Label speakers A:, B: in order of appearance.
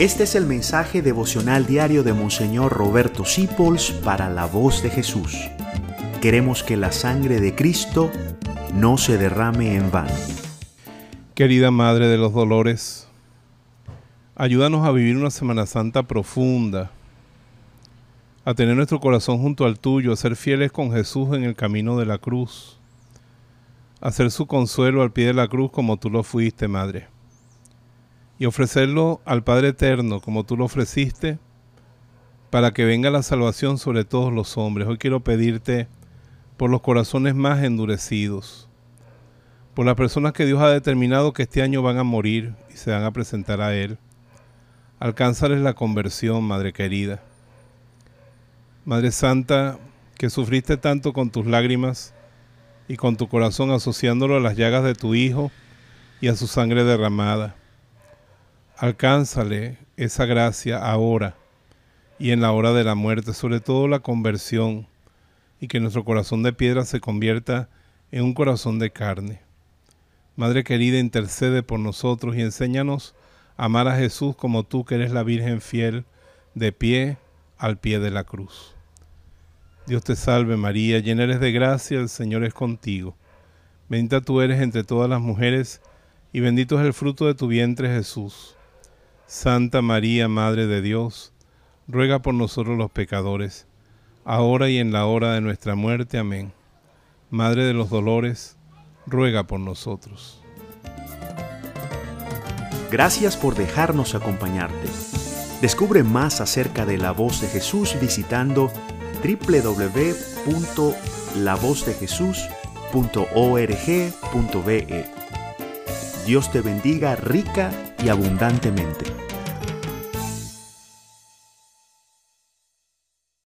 A: Este es el mensaje devocional diario de Monseñor Roberto Sipols para la voz de Jesús. Queremos que la sangre de Cristo no se derrame en vano.
B: Querida Madre de los Dolores, ayúdanos a vivir una Semana Santa profunda, a tener nuestro corazón junto al tuyo, a ser fieles con Jesús en el camino de la cruz, a ser su consuelo al pie de la cruz como tú lo fuiste, Madre y ofrecerlo al Padre Eterno como tú lo ofreciste, para que venga la salvación sobre todos los hombres. Hoy quiero pedirte por los corazones más endurecidos, por las personas que Dios ha determinado que este año van a morir y se van a presentar a Él. Alcánzales la conversión, Madre querida. Madre Santa, que sufriste tanto con tus lágrimas y con tu corazón asociándolo a las llagas de tu Hijo y a su sangre derramada. Alcánzale esa gracia ahora y en la hora de la muerte, sobre todo la conversión, y que nuestro corazón de piedra se convierta en un corazón de carne. Madre querida, intercede por nosotros y enséñanos a amar a Jesús como tú que eres la Virgen fiel, de pie al pie de la cruz. Dios te salve María, llena eres de gracia, el Señor es contigo. Bendita tú eres entre todas las mujeres, y bendito es el fruto de tu vientre Jesús. Santa María, Madre de Dios, ruega por nosotros los pecadores, ahora y en la hora de nuestra muerte. Amén. Madre de los dolores, ruega por nosotros.
A: Gracias por dejarnos acompañarte. Descubre más acerca de la voz de Jesús visitando www.lavozdejesús.org.be. Dios te bendiga rica y abundantemente.